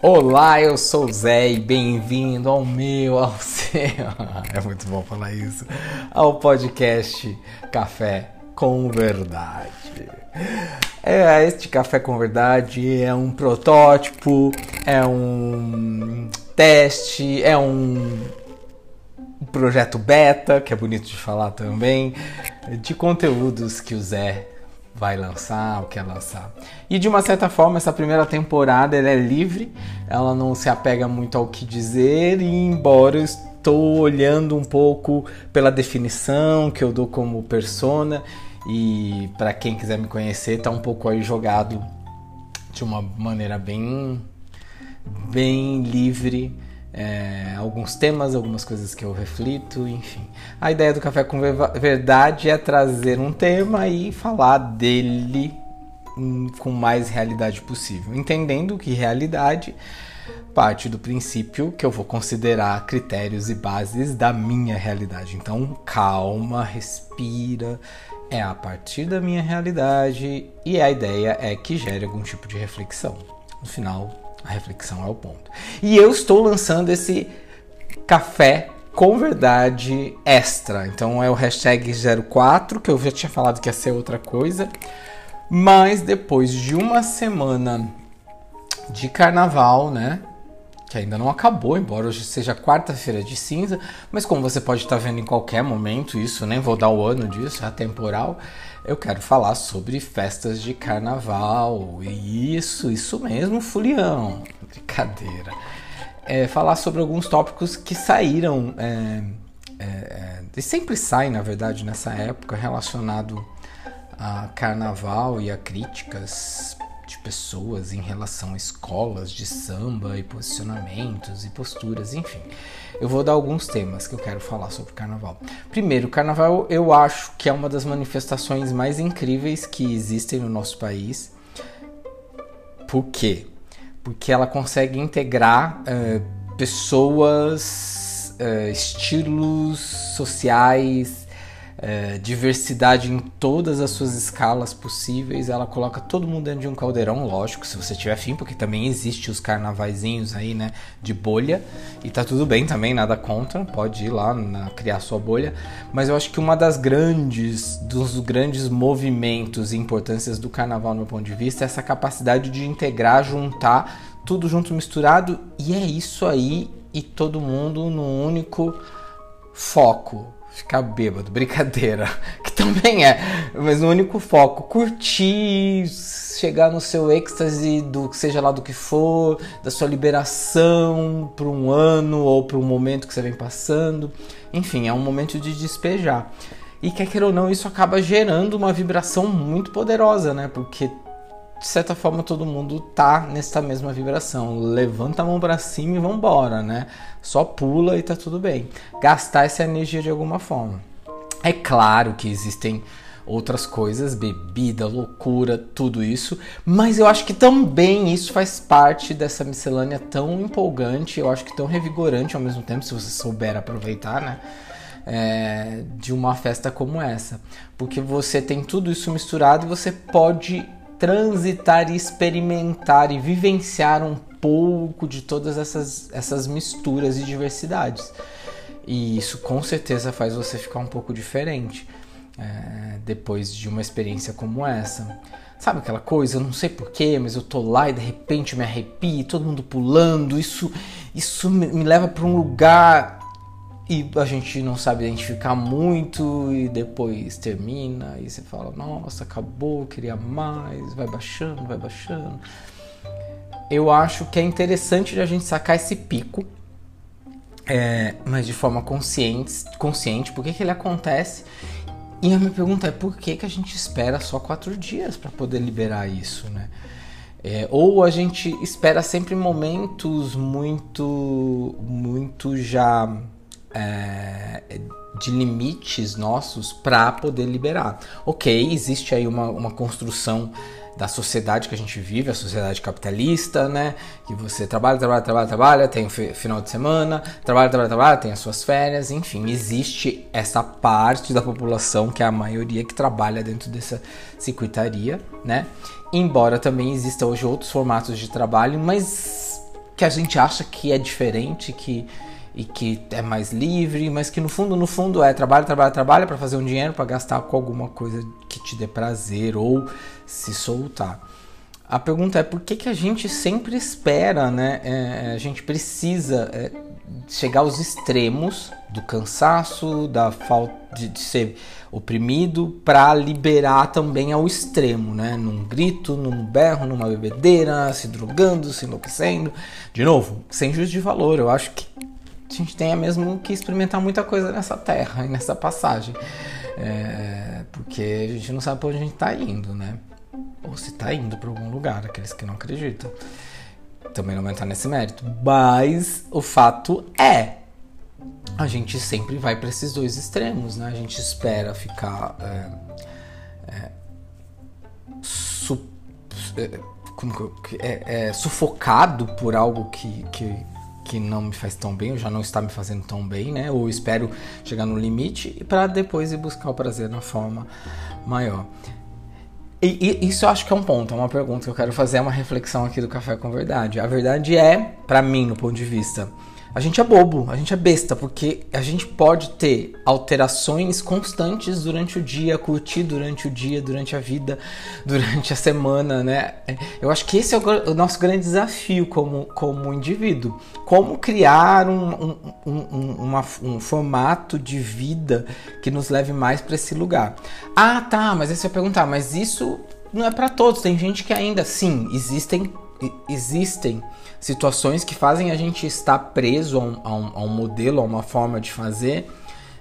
Olá, eu sou o Zé e bem-vindo ao meu, ao seu. É muito bom falar isso. Ao podcast Café com Verdade. É, este Café com Verdade é um protótipo, é um teste, é um projeto beta, que é bonito de falar também, de conteúdos que o Zé vai lançar, o que é lançar. E de uma certa forma, essa primeira temporada ela é livre, ela não se apega muito ao que dizer, e embora eu estou olhando um pouco pela definição que eu dou como persona, e para quem quiser me conhecer, tá um pouco aí jogado de uma maneira bem bem livre é, alguns temas, algumas coisas que eu reflito, enfim. A ideia do Café com Verdade é trazer um tema e falar dele com mais realidade possível, entendendo que realidade parte do princípio que eu vou considerar critérios e bases da minha realidade. Então, calma, respira, é a partir da minha realidade e a ideia é que gere algum tipo de reflexão. No final, a reflexão é o ponto. E eu estou lançando esse café com verdade extra. Então é o hashtag 04, que eu já tinha falado que ia ser outra coisa. Mas depois de uma semana de carnaval, né? Que ainda não acabou, embora hoje seja quarta-feira de cinza, mas como você pode estar vendo em qualquer momento isso, nem vou dar o ano disso, é temporal eu quero falar sobre festas de carnaval. Isso, isso mesmo, Fulião. Brincadeira. É, falar sobre alguns tópicos que saíram, é, é, é, e sempre saem, na verdade, nessa época, relacionado a carnaval e a críticas de pessoas em relação a escolas de samba e posicionamentos e posturas, enfim. Eu vou dar alguns temas que eu quero falar sobre carnaval. Primeiro, carnaval eu acho que é uma das manifestações mais incríveis que existem no nosso país. Por quê? Porque ela consegue integrar uh, pessoas, uh, estilos sociais, é, diversidade em todas as suas escalas possíveis. Ela coloca todo mundo dentro de um caldeirão, lógico, se você tiver fim, porque também existe os carnavaizinhos aí, né, de bolha. E tá tudo bem também, nada contra, pode ir lá na, criar sua bolha. Mas eu acho que uma das grandes, dos grandes movimentos e importâncias do carnaval, no meu ponto de vista, é essa capacidade de integrar, juntar tudo junto misturado. E é isso aí, e todo mundo num único foco ficar bêbado, brincadeira, que também é, mas o único foco, curtir, chegar no seu êxtase do seja lá do que for, da sua liberação para um ano ou para um momento que você vem passando, enfim, é um momento de despejar. E quer queira ou não, isso acaba gerando uma vibração muito poderosa, né? Porque de certa forma todo mundo tá nessa mesma vibração. Levanta a mão para cima e vambora, né? Só pula e tá tudo bem. Gastar essa energia de alguma forma. É claro que existem outras coisas, bebida, loucura, tudo isso, mas eu acho que também isso faz parte dessa miscelânea tão empolgante, eu acho que tão revigorante ao mesmo tempo, se você souber aproveitar, né? É, de uma festa como essa, porque você tem tudo isso misturado e você pode transitar e experimentar e vivenciar um pouco de todas essas, essas misturas e diversidades. E isso com certeza faz você ficar um pouco diferente é, depois de uma experiência como essa. Sabe aquela coisa, eu não sei porquê, mas eu tô lá e de repente me arrepio, todo mundo pulando, isso, isso me leva para um lugar e a gente não sabe identificar muito e depois termina e você fala, nossa, acabou, queria mais, vai baixando, vai baixando. Eu acho que é interessante a gente sacar esse pico, é, mas de forma consciente, consciente, por que, que ele acontece. E a minha pergunta é por que, que a gente espera só quatro dias para poder liberar isso, né? É, ou a gente espera sempre momentos muito, muito já é, de limites nossos para poder liberar. Ok, existe aí uma, uma construção da sociedade que a gente vive, a sociedade capitalista, né? Que você trabalha, trabalha, trabalha, trabalha, tem o final de semana, trabalha, trabalha, trabalha, tem as suas férias, enfim, existe essa parte da população que é a maioria que trabalha dentro dessa circuitaria, né? Embora também exista hoje outros formatos de trabalho, mas que a gente acha que é diferente, que e que é mais livre, mas que no fundo, no fundo é trabalho, trabalho, trabalho para fazer um dinheiro para gastar com alguma coisa que te dê prazer ou se soltar. A pergunta é por que, que a gente sempre espera, né? É, a gente precisa é, chegar aos extremos do cansaço, da falta de, de ser oprimido, para liberar também ao extremo, né? Num grito, num berro, numa bebedeira, se drogando, se enlouquecendo. De novo, sem juízo de valor. Eu acho que a gente tem mesmo que experimentar muita coisa nessa terra e nessa passagem. É, porque a gente não sabe para onde a gente está indo, né? ou se está indo para algum lugar, aqueles que não acreditam. Também não vai entrar nesse mérito. Mas o fato é, a gente sempre vai para esses dois extremos, né? A gente espera ficar é, é, su, é, como, é, é, sufocado por algo que, que, que não me faz tão bem, ou já não está me fazendo tão bem, né? Ou espero chegar no limite para depois ir buscar o prazer na forma maior. E, e, isso eu acho que é um ponto, é uma pergunta que eu quero fazer, é uma reflexão aqui do Café com Verdade. A verdade é, para mim, no ponto de vista, a gente é bobo, a gente é besta, porque a gente pode ter alterações constantes durante o dia, curtir durante o dia, durante a vida, durante a semana, né? Eu acho que esse é o, nosso grande desafio como, como indivíduo. Como criar um, um, um, uma, um formato de vida que nos leve mais para esse lugar. Ah, tá, mas aí você vai perguntar, mas isso não é para todos. Tem gente que ainda, sim, existem, existem situações que fazem a gente estar preso a um, a um, a um modelo, a uma forma de fazer,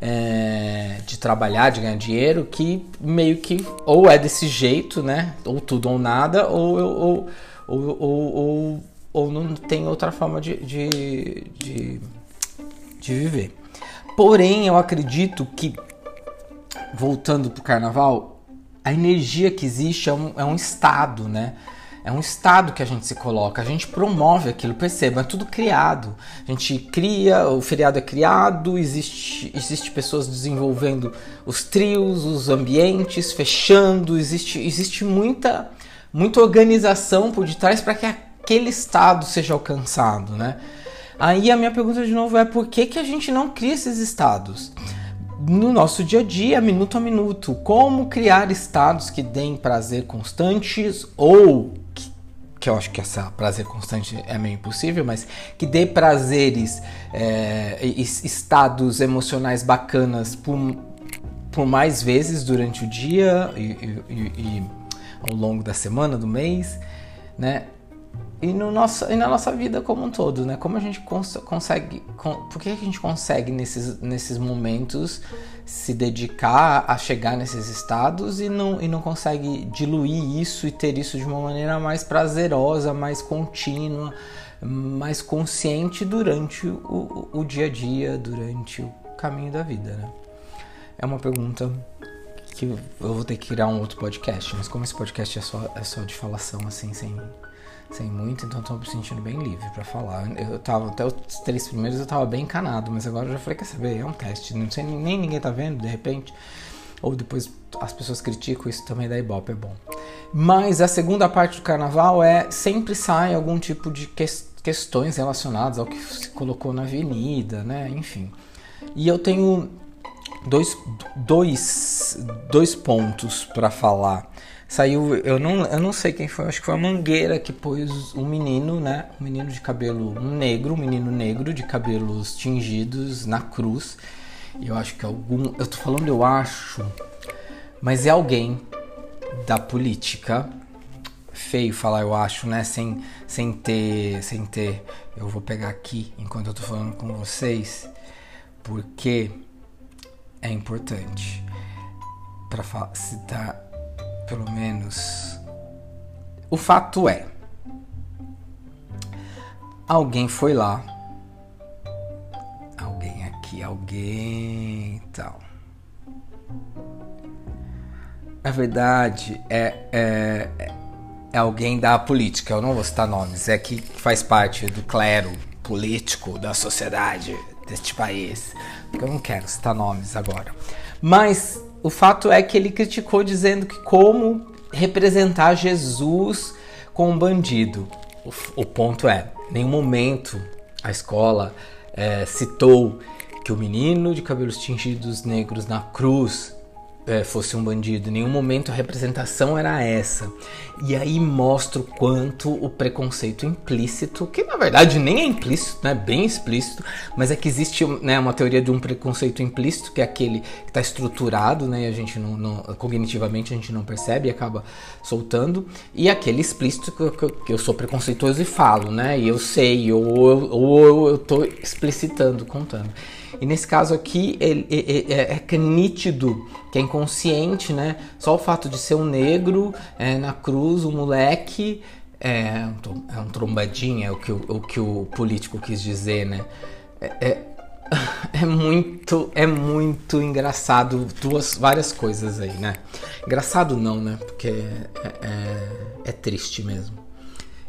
é, de trabalhar, de ganhar dinheiro, que meio que ou é desse jeito, né? Ou tudo ou nada, ou, ou, ou, ou, ou, ou não tem outra forma de, de, de, de viver. Porém, eu acredito que, voltando para o carnaval, a energia que existe é um, é um estado, né? É um estado que a gente se coloca, a gente promove aquilo, perceba, é tudo criado. A gente cria, o feriado é criado, existe, existe pessoas desenvolvendo os trios, os ambientes, fechando, existe, existe muita, muita organização por detrás para que aquele estado seja alcançado, né? Aí a minha pergunta de novo é por que, que a gente não cria esses estados? No nosso dia a dia, minuto a minuto. Como criar estados que deem prazer constantes ou que eu acho que essa prazer constante é meio impossível, mas que dê prazeres, é, estados emocionais bacanas por, por mais vezes durante o dia e, e, e, ao longo da semana, do mês, né? E, no nosso, e na nossa vida como um todo, né? Como a gente cons consegue. Com, por que a gente consegue nesses, nesses momentos se dedicar a chegar nesses estados e não, e não consegue diluir isso e ter isso de uma maneira mais prazerosa, mais contínua, mais consciente durante o, o dia a dia, durante o caminho da vida, né? É uma pergunta que eu vou ter que criar um outro podcast, mas como esse podcast é só, é só de falação, assim, sem sem muito, então tô me sentindo bem livre para falar. Eu tava, até os três primeiros eu tava bem encanado, mas agora eu já falei, quer saber, é um teste, não sei, nem ninguém tá vendo, de repente. Ou depois as pessoas criticam, isso também da Ibope é bom. Mas a segunda parte do carnaval é sempre sai algum tipo de que, questões relacionadas ao que se colocou na avenida, né? Enfim. E eu tenho dois, dois, dois pontos para falar Saiu, eu não, eu não sei quem foi, acho que foi a Mangueira que pôs um menino, né? Um menino de cabelo negro, um menino negro de cabelos tingidos na cruz. Eu acho que algum. Eu tô falando, eu acho, mas é alguém da política. Feio falar, eu acho, né? Sem, sem ter. Sem ter. Eu vou pegar aqui enquanto eu tô falando com vocês, porque é importante para citar pelo menos. O fato é, alguém foi lá, alguém aqui, alguém tal. Na verdade, é, é, é alguém da política, eu não vou citar nomes, é que faz parte do clero político da sociedade deste país. Porque eu não quero citar nomes agora. Mas o fato é que ele criticou dizendo que como representar Jesus com um bandido. O, o ponto é, Em nenhum momento a escola é, citou que o menino de cabelos tingidos negros na cruz é, fosse um bandido. Em nenhum momento a representação era essa. E aí mostra o quanto o preconceito implícito, que na verdade nem é implícito, né? Bem explícito, mas é que existe né, uma teoria de um preconceito implícito, que é aquele que está estruturado, né? E a gente não, não, cognitivamente a gente não percebe e acaba soltando. E aquele explícito que, que, que eu sou preconceituoso e falo, né? E eu sei, ou, ou, ou eu estou explicitando, contando. E nesse caso aqui ele, é, é, é, nítido que é inconsciente, né? Só o fato de ser um negro é, na cruz, um moleque. É, é um trombadinho, é o que o, o, que o político quis dizer, né? É, é, é, muito, é muito engraçado duas, várias coisas aí, né? Engraçado não, né? Porque é, é, é triste mesmo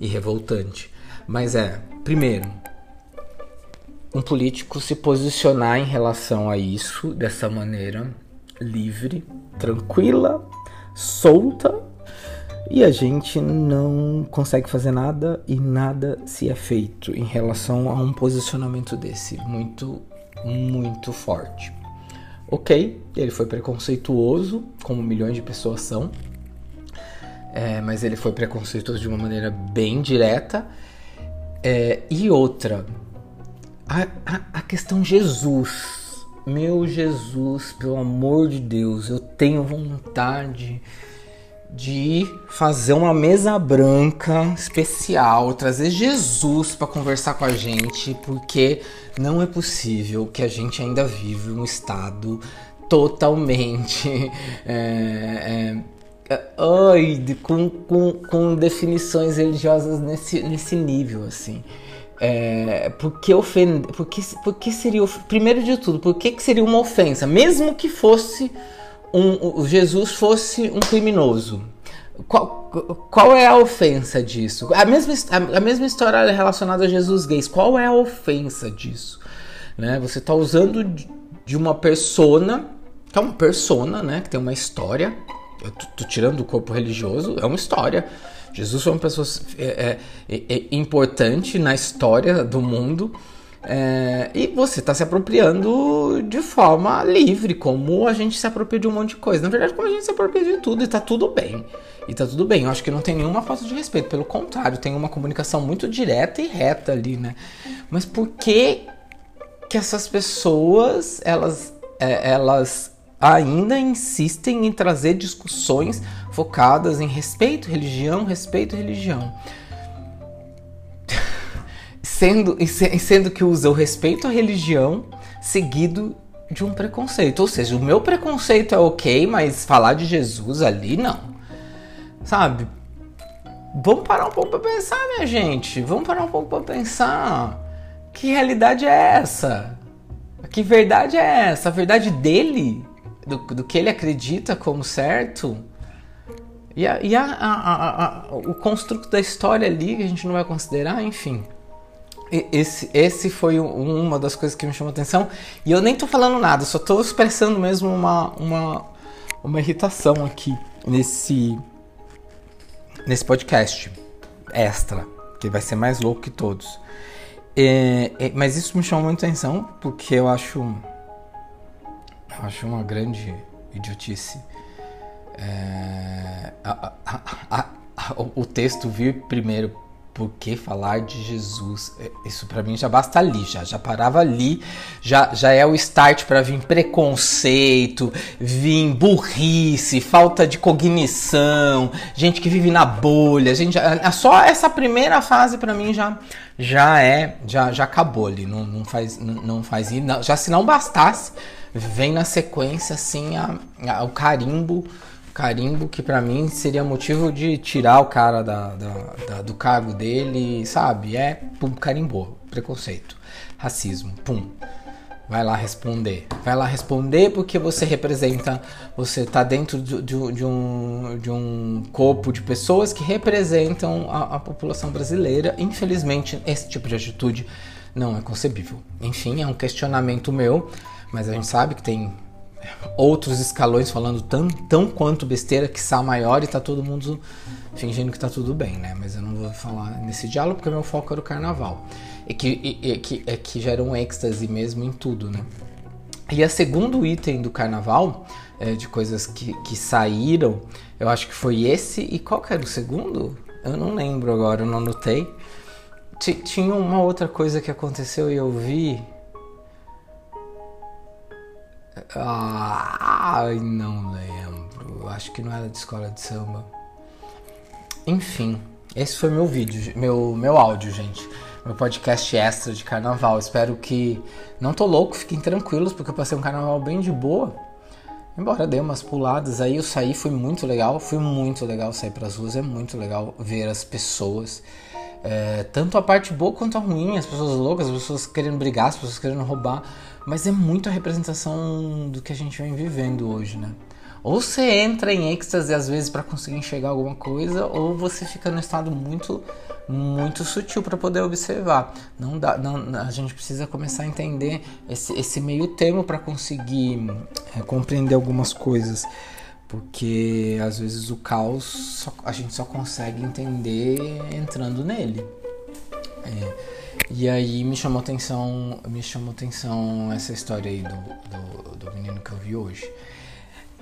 e revoltante. Mas é, primeiro, um político se posicionar em relação a isso dessa maneira livre, tranquila, solta e a gente não consegue fazer nada e nada se é feito em relação a um posicionamento desse muito, muito forte. Ok, ele foi preconceituoso, como milhões de pessoas são, é, mas ele foi preconceituoso de uma maneira bem direta. É, e outra, a, a, questão Jesus. Meu Jesus, pelo amor de Deus, eu tenho vontade de fazer uma mesa branca especial, trazer Jesus para conversar com a gente, porque não é possível que a gente ainda vive um estado totalmente é, é, ai, com, com, com definições religiosas nesse, nesse nível assim. É, por que ofender? Por que, por que seria. Primeiro de tudo, por que, que seria uma ofensa? Mesmo que fosse um, Jesus fosse um criminoso. Qual, qual é a ofensa disso? A mesma, a, mesma história relacionada a Jesus gays. Qual é a ofensa disso? Né? Você está usando de uma persona, que é uma persona, né? Que tem uma história. Eu tô, tô tirando do corpo religioso, é uma história Jesus foi uma pessoa é, é, é, é importante na história do mundo. É, e você está se apropriando de forma livre, como a gente se apropria de um monte de coisa. Na verdade, como a gente se apropria de tudo, e está tudo bem. E tá tudo bem. Eu acho que não tem nenhuma falta de respeito. Pelo contrário, tem uma comunicação muito direta e reta ali, né? Mas por que que essas pessoas, elas, é, elas ainda insistem em trazer discussões focadas em respeito, religião, respeito, religião. sendo, sendo que usa o respeito à religião seguido de um preconceito. Ou seja, o meu preconceito é ok, mas falar de Jesus ali não. Sabe? Vamos parar um pouco para pensar, minha gente. Vamos parar um pouco para pensar. Que realidade é essa? Que verdade é essa? A verdade dele do, do que ele acredita como certo. E, a, e a, a, o construto da história ali que a gente não vai considerar, enfim. Esse, esse foi uma das coisas que me chamou atenção. E eu nem tô falando nada, só tô expressando mesmo uma, uma, uma irritação aqui nesse, nesse podcast extra, que vai ser mais louco que todos. É, é, mas isso me chamou muita atenção porque eu acho eu acho uma grande idiotice. É, a, a, a, o texto vir primeiro por que falar de Jesus? É, isso para mim já basta ali, já, já parava ali, já, já é o start para vir preconceito, vir burrice, falta de cognição, gente que vive na bolha, gente, só essa primeira fase para mim já já é, já, já acabou ali, não, não faz não, não faz não, já se não bastasse vem na sequência assim a, a, o carimbo carimbo que para mim seria motivo de tirar o cara da, da, da, do cargo dele, sabe? É pum, carimbou, preconceito, racismo, pum. Vai lá responder. Vai lá responder porque você representa, você tá dentro de, de, de um, de um corpo de pessoas que representam a, a população brasileira. Infelizmente, esse tipo de atitude não é concebível. Enfim, é um questionamento meu mas a gente sabe que tem outros escalões falando tão, tão quanto besteira que está maior e tá todo mundo fingindo que tá tudo bem, né? Mas eu não vou falar nesse diálogo porque meu foco era o carnaval. E que, e, que, é que gera um êxtase mesmo em tudo, né? E a segundo item do carnaval, é, de coisas que, que saíram, eu acho que foi esse. E qual que era o segundo? Eu não lembro agora, eu não anotei. T tinha uma outra coisa que aconteceu e eu vi. Ai, não lembro. Acho que não era de escola de samba. Enfim, esse foi meu vídeo, meu, meu áudio, gente. Meu podcast extra de carnaval. Espero que. Não tô louco, fiquem tranquilos, porque eu passei um carnaval bem de boa. Embora dê umas puladas, aí eu saí, foi muito legal. Foi muito legal sair pras ruas, é muito legal ver as pessoas. É, tanto a parte boa quanto a ruim, as pessoas loucas, as pessoas querendo brigar, as pessoas querendo roubar. Mas é muito a representação do que a gente vem vivendo hoje, né? Ou você entra em êxtase às vezes para conseguir enxergar alguma coisa, ou você fica num estado muito muito sutil para poder observar. Não dá, não, a gente precisa começar a entender esse, esse meio termo para conseguir é, compreender algumas coisas, porque às vezes o caos só, a gente só consegue entender entrando nele. É, e aí me chamou atenção, me chamou atenção essa história aí do, do, do menino que eu vi hoje.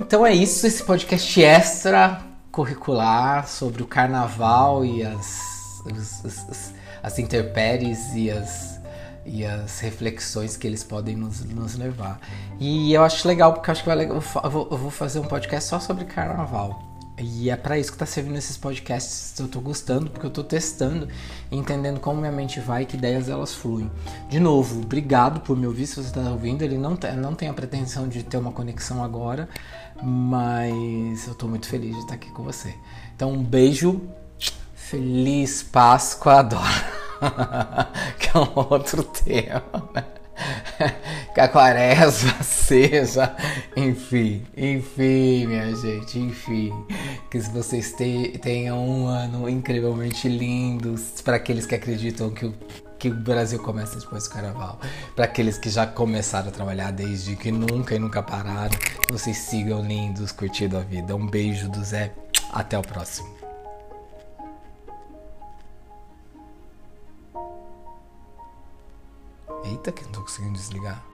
Então é isso, esse podcast extra curricular sobre o carnaval e as, as, as, as intempéries e as, e as reflexões que eles podem nos, nos levar. E eu acho legal, porque eu acho que vai, eu, vou, eu vou fazer um podcast só sobre carnaval. E é para isso que tá servindo esses podcasts. Eu tô gostando, porque eu tô testando, entendendo como minha mente vai e que ideias elas fluem. De novo, obrigado por me ouvir se você tá ouvindo. Ele não, tem, não tem a pretensão de ter uma conexão agora, mas eu tô muito feliz de estar aqui com você. Então, um beijo. Feliz Páscoa, adoro. que é um outro tema, né? que a quaresma seja, enfim, enfim, minha gente, enfim, que vocês tenham um ano incrivelmente lindo para aqueles que acreditam que o que o Brasil começa depois do carnaval. Para aqueles que já começaram a trabalhar desde que nunca e nunca pararam, vocês sigam lindos, curtindo a vida. Um beijo do Zé, até o próximo. Eita, que não tô conseguindo desligar.